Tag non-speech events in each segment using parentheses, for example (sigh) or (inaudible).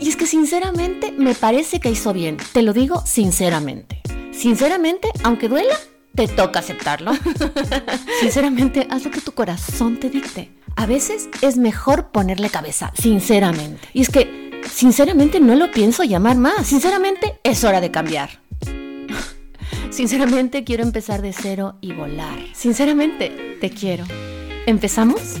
Y es que sinceramente me parece que hizo bien. Te lo digo sinceramente. Sinceramente, aunque duela, te toca aceptarlo. (laughs) sinceramente, haz lo que tu corazón te dicte. A veces es mejor ponerle cabeza, sinceramente. Y es que, sinceramente, no lo pienso llamar más. Sinceramente, es hora de cambiar. (laughs) Sinceramente, quiero empezar de cero y volar. Sinceramente, te quiero. ¿Empezamos?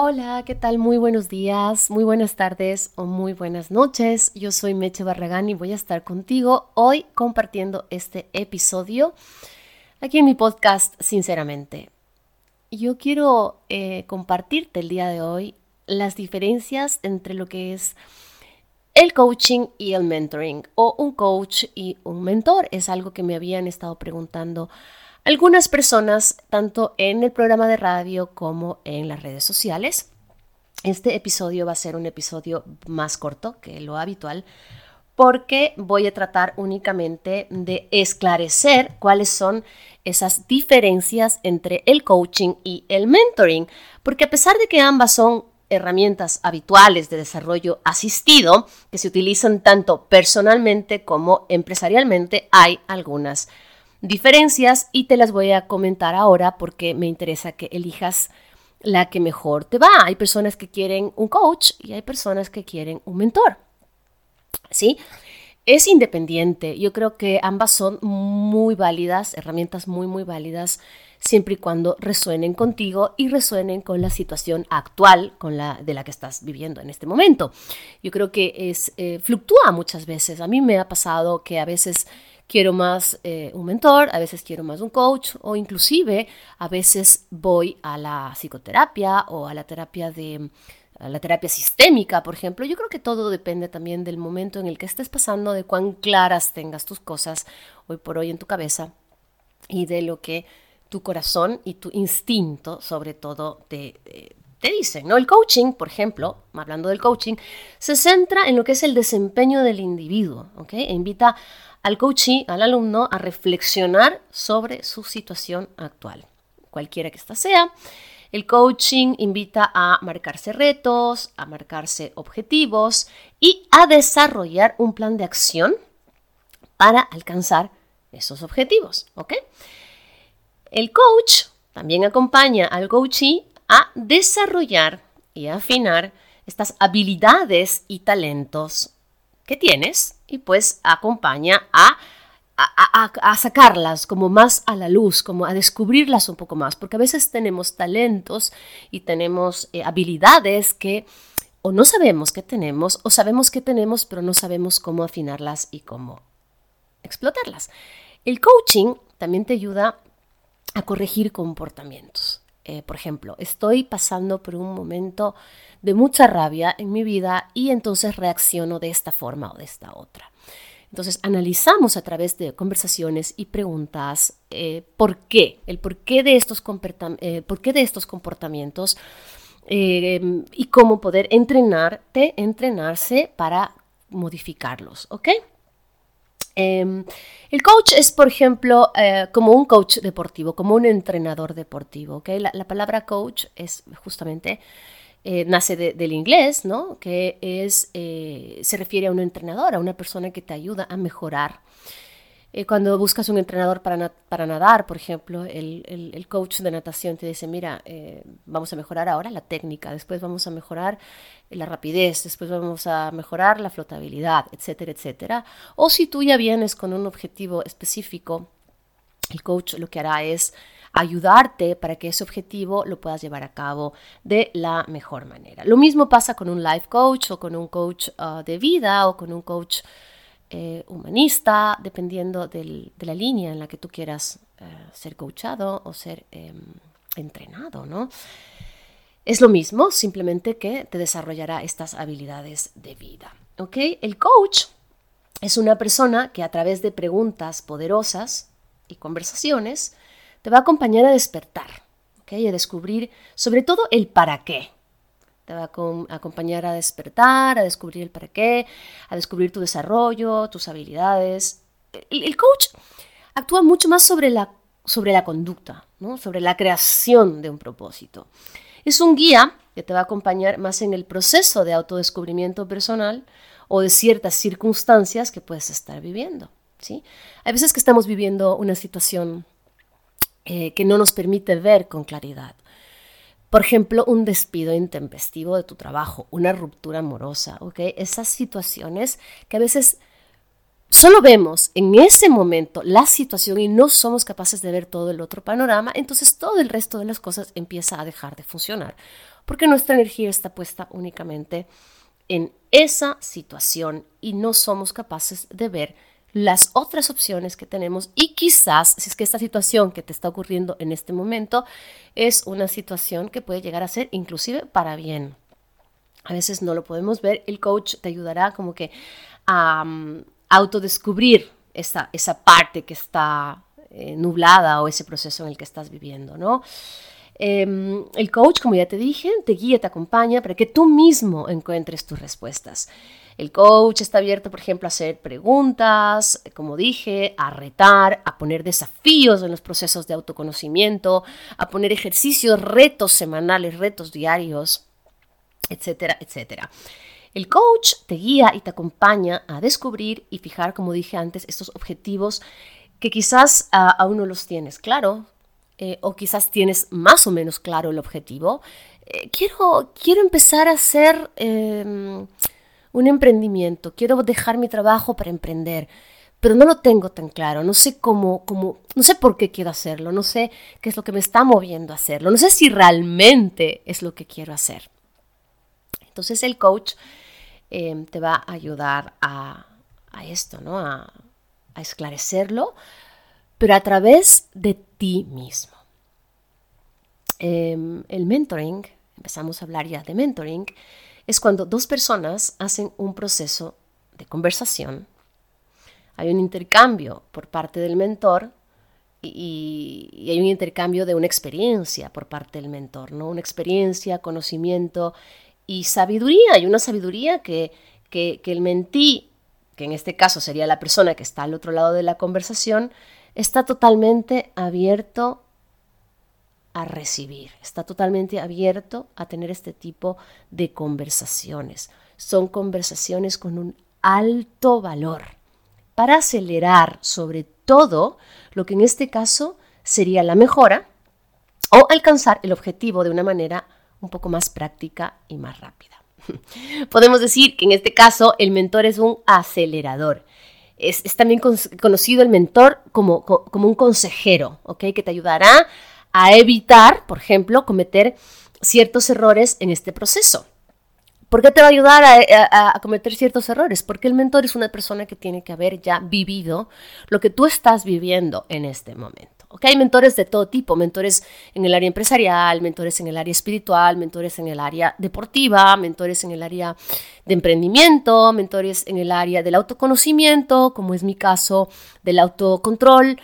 Hola, ¿qué tal? Muy buenos días, muy buenas tardes o muy buenas noches. Yo soy Meche Barragán y voy a estar contigo hoy compartiendo este episodio aquí en mi podcast, sinceramente. Yo quiero eh, compartirte el día de hoy las diferencias entre lo que es el coaching y el mentoring o un coach y un mentor. Es algo que me habían estado preguntando algunas personas, tanto en el programa de radio como en las redes sociales. Este episodio va a ser un episodio más corto que lo habitual porque voy a tratar únicamente de esclarecer cuáles son esas diferencias entre el coaching y el mentoring, porque a pesar de que ambas son herramientas habituales de desarrollo asistido que se utilizan tanto personalmente como empresarialmente, hay algunas diferencias y te las voy a comentar ahora porque me interesa que elijas la que mejor te va. Hay personas que quieren un coach y hay personas que quieren un mentor. ¿Sí? Es independiente. Yo creo que ambas son muy válidas, herramientas muy, muy válidas, siempre y cuando resuenen contigo y resuenen con la situación actual con la, de la que estás viviendo en este momento. Yo creo que es, eh, fluctúa muchas veces. A mí me ha pasado que a veces quiero más eh, un mentor, a veces quiero más un coach o inclusive a veces voy a la psicoterapia o a la terapia de la terapia sistémica, por ejemplo. Yo creo que todo depende también del momento en el que estés pasando, de cuán claras tengas tus cosas hoy por hoy en tu cabeza y de lo que tu corazón y tu instinto sobre todo te, eh, te dicen, ¿no? El coaching, por ejemplo, hablando del coaching, se centra en lo que es el desempeño del individuo, ¿ok? E invita al coachee, al alumno, a reflexionar sobre su situación actual, cualquiera que ésta sea. El coaching invita a marcarse retos, a marcarse objetivos y a desarrollar un plan de acción para alcanzar esos objetivos, ¿ok? El coach también acompaña al coachee a desarrollar y afinar estas habilidades y talentos que tienes y pues acompaña a, a, sacarlas como más a la luz, como a descubrirlas un poco más, porque a veces tenemos talentos y tenemos eh, habilidades que o no sabemos que tenemos o sabemos que tenemos pero no sabemos cómo afinarlas y cómo explotarlas. El coaching también te ayuda a corregir comportamientos. Eh, por ejemplo, estoy pasando por un momento de mucha rabia en mi vida y entonces reacciono de esta forma o de esta otra. Entonces analizamos a través de conversaciones y preguntas eh, por qué, el porqué de estos, eh, por qué de estos comportamientos y cómo poder entrenarte, entrenarse para modificarlos, ¿ok? Em, el coach es, por ejemplo, eh, como un coach deportivo, como un entrenador deportivo. La, palabra coach es justamente, eh, nace del inglés, ¿no? que es, eh, se refiere a un entrenador, a una persona que te ayuda a mejorar eh, cuando buscas un entrenador para, para nadar, por ejemplo, el, el, coach de natación te dice, mira, eh, vamos a mejorar ahora la técnica, después vamos a mejorar la rapidez, después vamos a mejorar la flotabilidad, etcétera, etcétera. O si tú ya vienes con un objetivo específico, el coach lo que hará es ayudarte para que ese objetivo lo puedas llevar a cabo de la mejor manera. Lo mismo pasa con un life coach o con un coach ah, de vida o con un coach eh, humanista, dependiendo de la línea en la que tú quieras eh, ser coachado o ser em, entrenado, ¿no? Es lo mismo, simplemente que te desarrollará estas habilidades de vida, ¿ok? El coach es una persona que a través de preguntas poderosas y conversaciones te va a acompañar a despertar, ¿ok? A descubrir sobre todo el para qué, te va a acompañar a despertar, a descubrir el para qué, a descubrir tu desarrollo, tus habilidades. El, coach actúa mucho más sobre la, sobre la conducta, ¿no? sobre la creación de un propósito. Es un guía que te va a acompañar más en el proceso de autodescubrimiento personal o de ciertas circunstancias que puedes estar viviendo. ¿sí? Hay veces que estamos viviendo una situación eh, que no nos permite ver con claridad por ejemplo, un despido intempestivo de tu trabajo, una ruptura amorosa, ¿ok? Esas situaciones que a veces solo vemos en ese momento la situación y no somos capaces de ver todo el otro panorama, entonces todo el resto de las cosas empieza a dejar de funcionar, porque nuestra energía está puesta únicamente en esa situación y no somos capaces de ver las otras opciones que tenemos y quizás, si es que esta situación que te está ocurriendo en este momento es una situación que puede llegar a ser inclusive para bien. A veces no lo podemos ver, el coach te ayudará como que a um, autodescubrir esa, esa parte que está eh, nublada o ese proceso en el que estás viviendo, ¿no? Em, el coach, como ya te dije, te guía, te acompaña para que tú mismo encuentres tus respuestas. El coach está abierto, por ejemplo, a hacer preguntas, como dije, a retar, a poner desafíos en los procesos de autoconocimiento, a poner ejercicios, retos semanales, retos diarios, etcétera, etcétera. El coach te guía y te acompaña a descubrir y fijar, como dije antes, estos objetivos que quizás uh, aún no los tienes claro eh, o quizás tienes más o menos claro el objetivo. Eh, quiero, quiero empezar a hacer em, un emprendimiento, quiero dejar mi trabajo para emprender, pero no lo tengo tan claro, no sé cómo, cómo, no sé por qué quiero hacerlo, no sé qué es lo que me está moviendo a hacerlo, no sé si realmente es lo que quiero hacer. Entonces el coach em, te va a ayudar a, esto, ¿no? A, a esclarecerlo, pero a través de ti mismo. Em, el mentoring, empezamos a hablar ya de mentoring, es cuando dos personas hacen un proceso de conversación, hay un intercambio por parte del mentor y, hay un intercambio de una experiencia por parte del mentor, ¿no? Una experiencia, conocimiento y sabiduría. Hay una sabiduría que, que, que el mentí, que en este caso sería la persona que está al otro lado de la conversación, está totalmente abierto a recibir, está totalmente abierto a tener este tipo de conversaciones. Son conversaciones con un alto valor para acelerar sobre todo lo que en este caso sería la mejora o alcanzar el objetivo de una manera un poco más práctica y más rápida. (laughs) Podemos decir que en este caso el mentor es un acelerador. Es, también conocido el mentor como, como un consejero, ¿ok? Que te ayudará a evitar, por ejemplo, cometer ciertos errores en este proceso. ¿Por qué te va a ayudar a, cometer ciertos errores? Porque el mentor es una persona que tiene que haber ya vivido lo que tú estás viviendo en este momento. Hay mentores de todo tipo, mentores en el área empresarial, mentores en el área espiritual, mentores en el área deportiva, mentores en el área de emprendimiento, mentores en el área del autoconocimiento, como es mi caso, del autocontrol,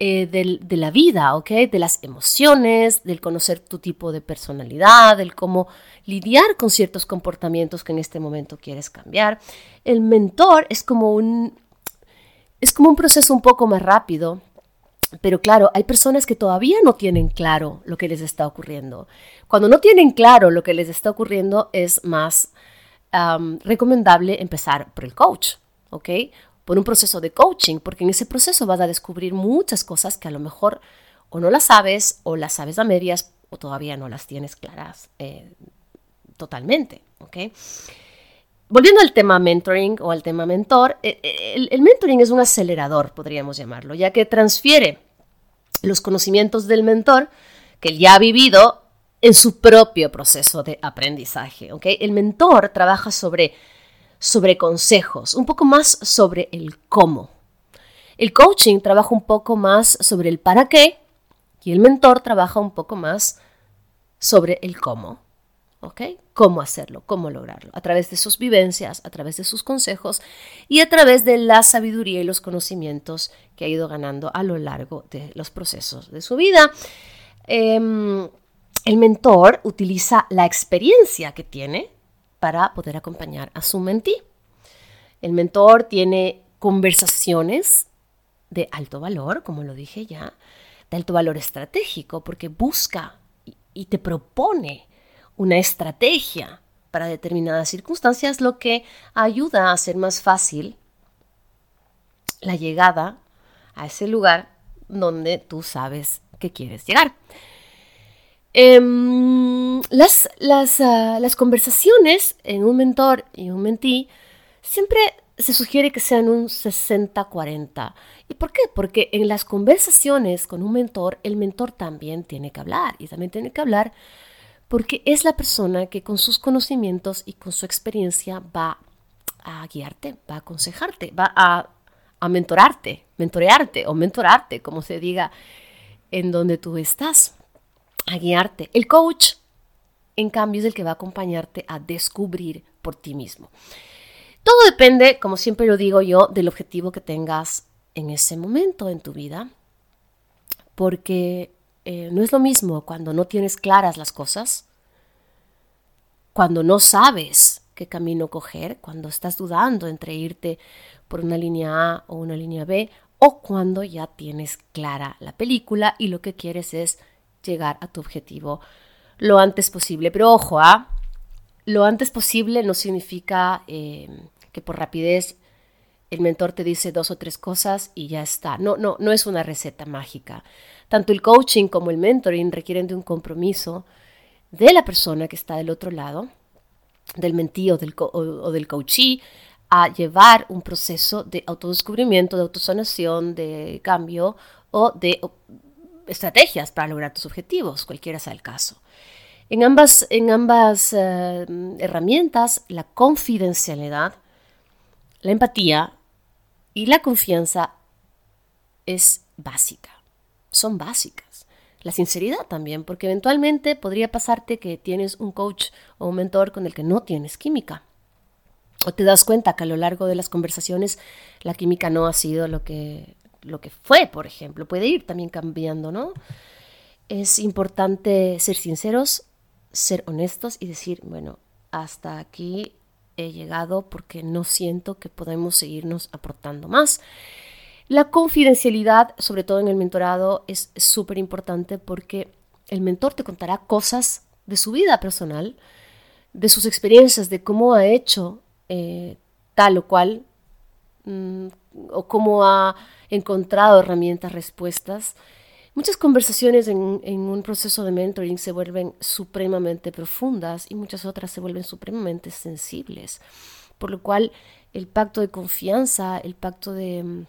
eh, de la vida, ¿ok? De las emociones, del conocer tu tipo de personalidad, del cómo lidiar con ciertos comportamientos que en este momento quieres cambiar. El mentor es como un, es como un proceso un poco más rápido, pero claro, hay personas que todavía no tienen claro lo que les está ocurriendo. Cuando no tienen claro lo que les está ocurriendo, es más recomendable empezar por el coach, ¿ok? por un proceso de coaching, porque en ese proceso vas a descubrir muchas cosas que a lo mejor o no las sabes o las sabes a medias o todavía no las tienes claras eh, totalmente. ¿okay? Volviendo al tema mentoring o al tema mentor, eh, eh, el, mentoring es un acelerador, podríamos llamarlo, ya que transfiere los conocimientos del mentor que él ya ha vivido en su propio proceso de aprendizaje. ¿okay? El mentor trabaja sobre sobre consejos, un poco más sobre el cómo. El coaching trabaja un poco más sobre el para qué Y el mentor trabaja un poco más sobre el cómo. Cómo hacerlo, cómo lograrlo, a través de sus vivencias, a través de sus consejos y a través de la sabiduría y los conocimientos que ha ido ganando a lo largo de los procesos de su vida. Em, el mentor utiliza la experiencia que tiene para poder acompañar a su mentí. El mentor tiene conversaciones de alto valor, como lo dije ya, de alto valor estratégico, porque busca y te propone una estrategia para determinadas circunstancias, lo que ayuda a hacer más fácil la llegada a ese lugar donde tú sabes que quieres llegar. Em, las, las, ah, las, conversaciones en un mentor y un mentí siempre se sugiere que sean un 60-40. ¿Y por qué? Porque en las conversaciones con un mentor, el mentor también tiene que hablar y también tiene que hablar porque es la persona que con sus conocimientos y con su experiencia va a guiarte, va a aconsejarte, va a, a mentorarte, mentorearte o mentorarte, como se diga, en donde tú estás, a guiarte. El coach, en cambio, es el que va a acompañarte a descubrir por ti mismo. Todo depende, como siempre lo digo yo, del objetivo que tengas en ese momento en tu vida, porque eh, no es lo mismo cuando no tienes claras las cosas, cuando no sabes qué camino coger, cuando estás dudando entre irte por una línea A o una línea B, o cuando ya tienes clara la película y lo que quieres es llegar a tu objetivo lo antes posible. Pero ojo, ¿ah? lo antes posible no significa eh, que por rapidez el mentor te dice dos o tres cosas y ya está. No, no, no es una receta mágica. Tanto el coaching como el mentoring requieren de un compromiso de la persona que está del otro lado, del mentí o del, o, del a llevar un proceso de autodescubrimiento, de autosanación, de cambio o de estrategias para lograr tus objetivos, cualquiera sea el caso. En ambas, en ambas eh, herramientas, la confidencialidad, la empatía y la confianza es básica son básicas. La sinceridad también, porque eventualmente podría pasarte que tienes un coach o un mentor con el que no tienes química. O te das cuenta que a lo largo de las conversaciones la química no ha sido lo que, lo que fue, por ejemplo. Puede ir también cambiando, ¿no? Es importante ser sinceros, ser honestos y decir, bueno, hasta aquí he llegado porque no siento que podemos seguirnos aportando más. La confidencialidad, sobre todo en el mentorado, es súper importante porque el mentor te contará cosas de su vida personal, de sus experiencias, de cómo ha hecho eh, tal o cual, mm, o cómo ha encontrado herramientas, respuestas. Muchas conversaciones en, un proceso de mentoring se vuelven supremamente profundas y muchas otras se vuelven supremamente sensibles, por lo cual el pacto de confianza, el pacto de,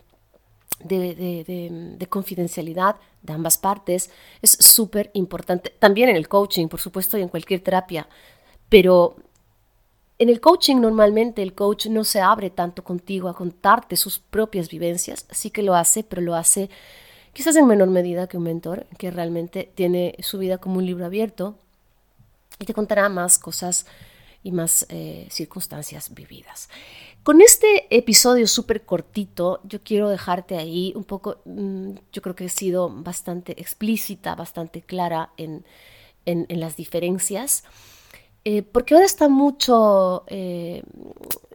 confidencialidad de ambas partes es súper importante. También en el coaching, por supuesto, y en cualquier terapia. Pero en el coaching normalmente el coach no se abre tanto contigo a contarte sus propias vivencias. Sí que lo hace, pero lo hace quizás en menor medida que un mentor, que realmente tiene su vida como un libro abierto y te contará más cosas y más eh, circunstancias vividas. Con este episodio súper cortito, yo quiero dejarte ahí un poco, mm, yo creo que he sido bastante explícita, bastante clara en, las diferencias, eh, porque ahora está mucho, eh,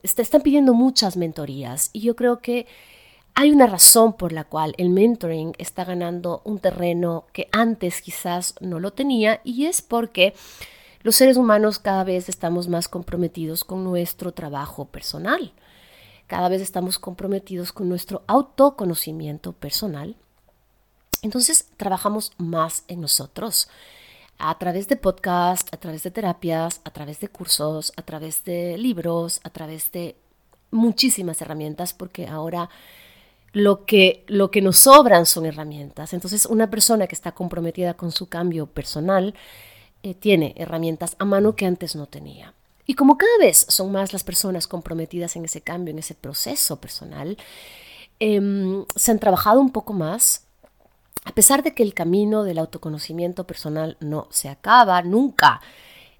están pidiendo muchas mentorías y yo creo que hay una razón por la cual el mentoring está ganando un terreno que antes quizás no lo tenía y es porque los seres humanos cada vez estamos más comprometidos con nuestro trabajo personal. Cada vez estamos comprometidos con nuestro autoconocimiento personal. Entonces trabajamos más en nosotros a través de podcasts, a través de terapias, a través de cursos, a través de libros, a través de muchísimas herramientas, porque ahora lo que, lo que nos sobran son herramientas. Entonces, una persona que está comprometida con su cambio personal eh, tiene herramientas a mano que antes no tenía. Y como cada vez son más las personas comprometidas en ese cambio, en ese proceso personal, em, se han trabajado un poco más a pesar de que el camino del autoconocimiento personal no se acaba nunca,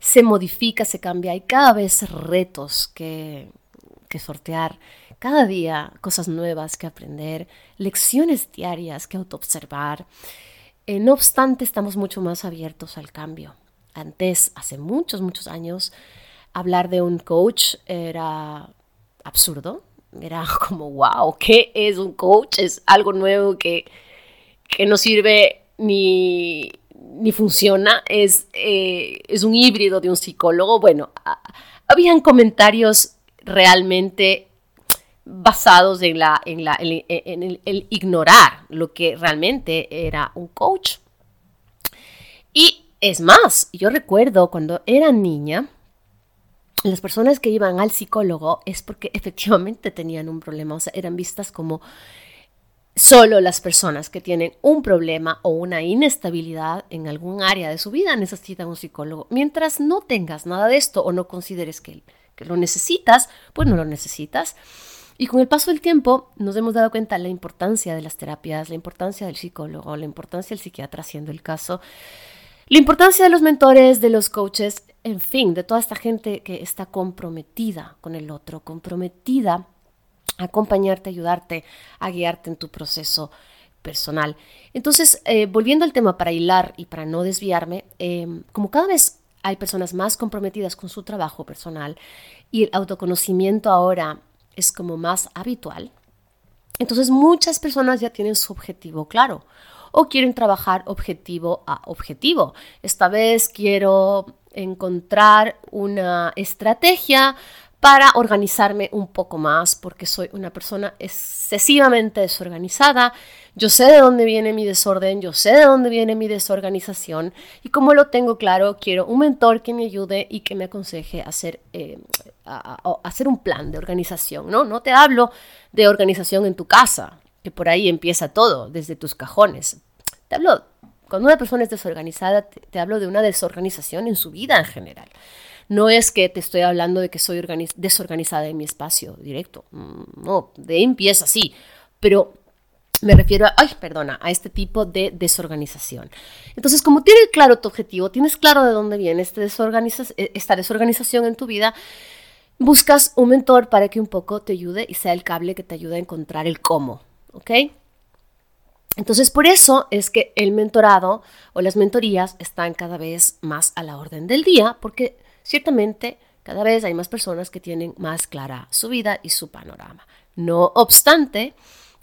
se modifica, se cambia, hay cada vez retos que, que sortear, cada día cosas nuevas que aprender, lecciones diarias que autoobservar. Eh, no obstante, estamos mucho más abiertos al cambio. Antes, hace muchos, muchos años, hablar de un coach era absurdo. Era (laughs) como, wow, ¿qué es un coach? Es algo nuevo que, que no sirve ni, ni funciona. Es, eh, es un híbrido de un psicólogo. Bueno, habían comentarios realmente basados en, la, en, el, ignorar lo que realmente era un coach. Y es más, yo recuerdo cuando era niña, las personas que iban al psicólogo es porque efectivamente tenían un problema, o sea, eran vistas como solo las personas que tienen un problema o una inestabilidad en algún área de su vida necesitan un psicólogo. Mientras no tengas nada de esto o no consideres que, que lo necesitas, pues no lo necesitas. Y con el paso del tiempo nos hemos dado cuenta de la importancia de las terapias, la importancia del psicólogo, la importancia del psiquiatra haciendo el caso, la importancia de los mentores, de los coaches, en fin, de toda esta gente que está comprometida con el otro, comprometida a acompañarte, ayudarte, a guiarte en tu proceso personal. Entonces, eh, volviendo al tema para hilar y para no desviarme, em, como cada vez hay personas más comprometidas con su trabajo personal y el autoconocimiento ahora es como más habitual. Entonces muchas personas ya tienen su objetivo claro o quieren trabajar objetivo a objetivo. Esta vez quiero encontrar una estrategia para organizarme un poco más porque soy una persona excesivamente desorganizada. Yo sé de dónde viene mi desorden, yo sé de dónde viene mi desorganización y como lo tengo claro, quiero un mentor que me ayude y que me aconseje hacer, eh, hacer un plan de organización. ¿no? no te hablo de organización en tu casa, que por ahí empieza todo, desde tus cajones. Te hablo, cuando una persona es desorganizada, te hablo de una desorganización en su vida en general. No es que te estoy hablando de que soy desorganizada en mi espacio directo. Mm, no, de empieza así. Pero me refiero a, ay, perdona, a este tipo de desorganización. Entonces, como tienes claro tu objetivo, tienes claro de dónde viene este e, esta desorganización en tu vida, buscas un mentor para que un poco te ayude y sea el cable que te ayude a encontrar el cómo, ¿ok? Entonces, por eso es que el mentorado o las mentorías están cada vez más a la orden del día, porque Ciertamente, cada vez hay más personas que tienen más clara su vida y su panorama. No obstante,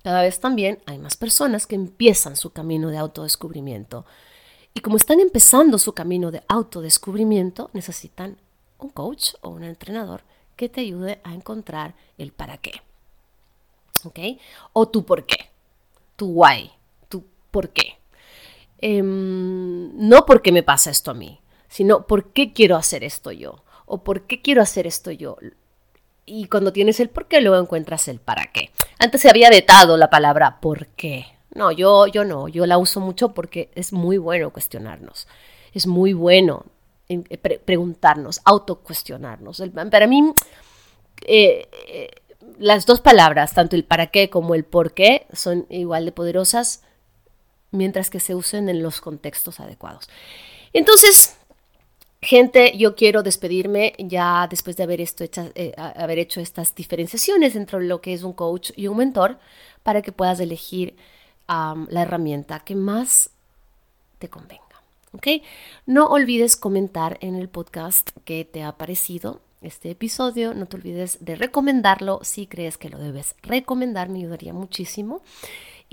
cada vez también hay más personas que empiezan su camino de autodescubrimiento. Y como están empezando su camino de autodescubrimiento, necesitan un coach o un entrenador que te ayude a encontrar el para qué. ¿Ok? O tu por qué. Tu why. Tu por qué. Em, no porque me pasa esto a mí sino por qué quiero hacer esto yo o por qué quiero hacer esto yo. Y cuando tienes el por qué, luego encuentras el para qué. Antes se había vetado la palabra por qué. No, yo, yo no, yo la uso mucho porque es muy bueno cuestionarnos. Es muy bueno eh, preguntarnos, autocuestionarnos. Para mí, eh, eh, las dos palabras, tanto el para qué como el por qué, son igual de poderosas mientras que se usen en los contextos adecuados. Entonces, Gente, yo quiero despedirme ya después de eh, haber hecho estas diferenciaciones entre lo que es un coach y un mentor para que puedas elegir la herramienta que más te convenga. ¿ok? No olvides comentar en el podcast que te ha parecido este episodio. No te olvides de recomendarlo si crees que lo debes recomendar, me ayudaría muchísimo.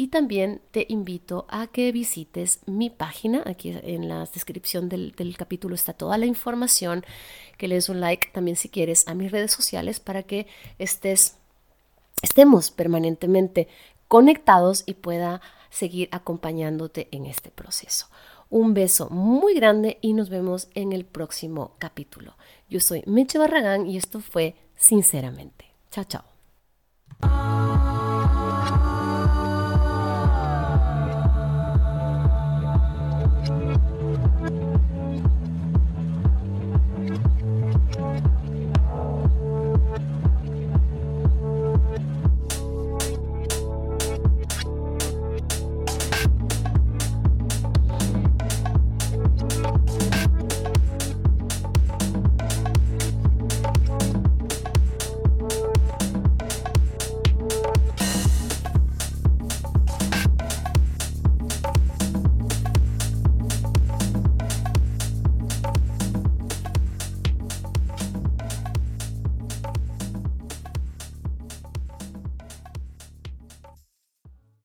Y también te invito a que visites mi página. Aquí en la descripción del, capítulo está toda la información. Que le des un like también si quieres a mis redes sociales para que estés, estemos permanentemente conectados y pueda seguir acompañándote en este proceso. Un beso muy grande y nos vemos en el próximo capítulo. Yo soy Meche Barragán y esto fue Sinceramente. Chao, chao.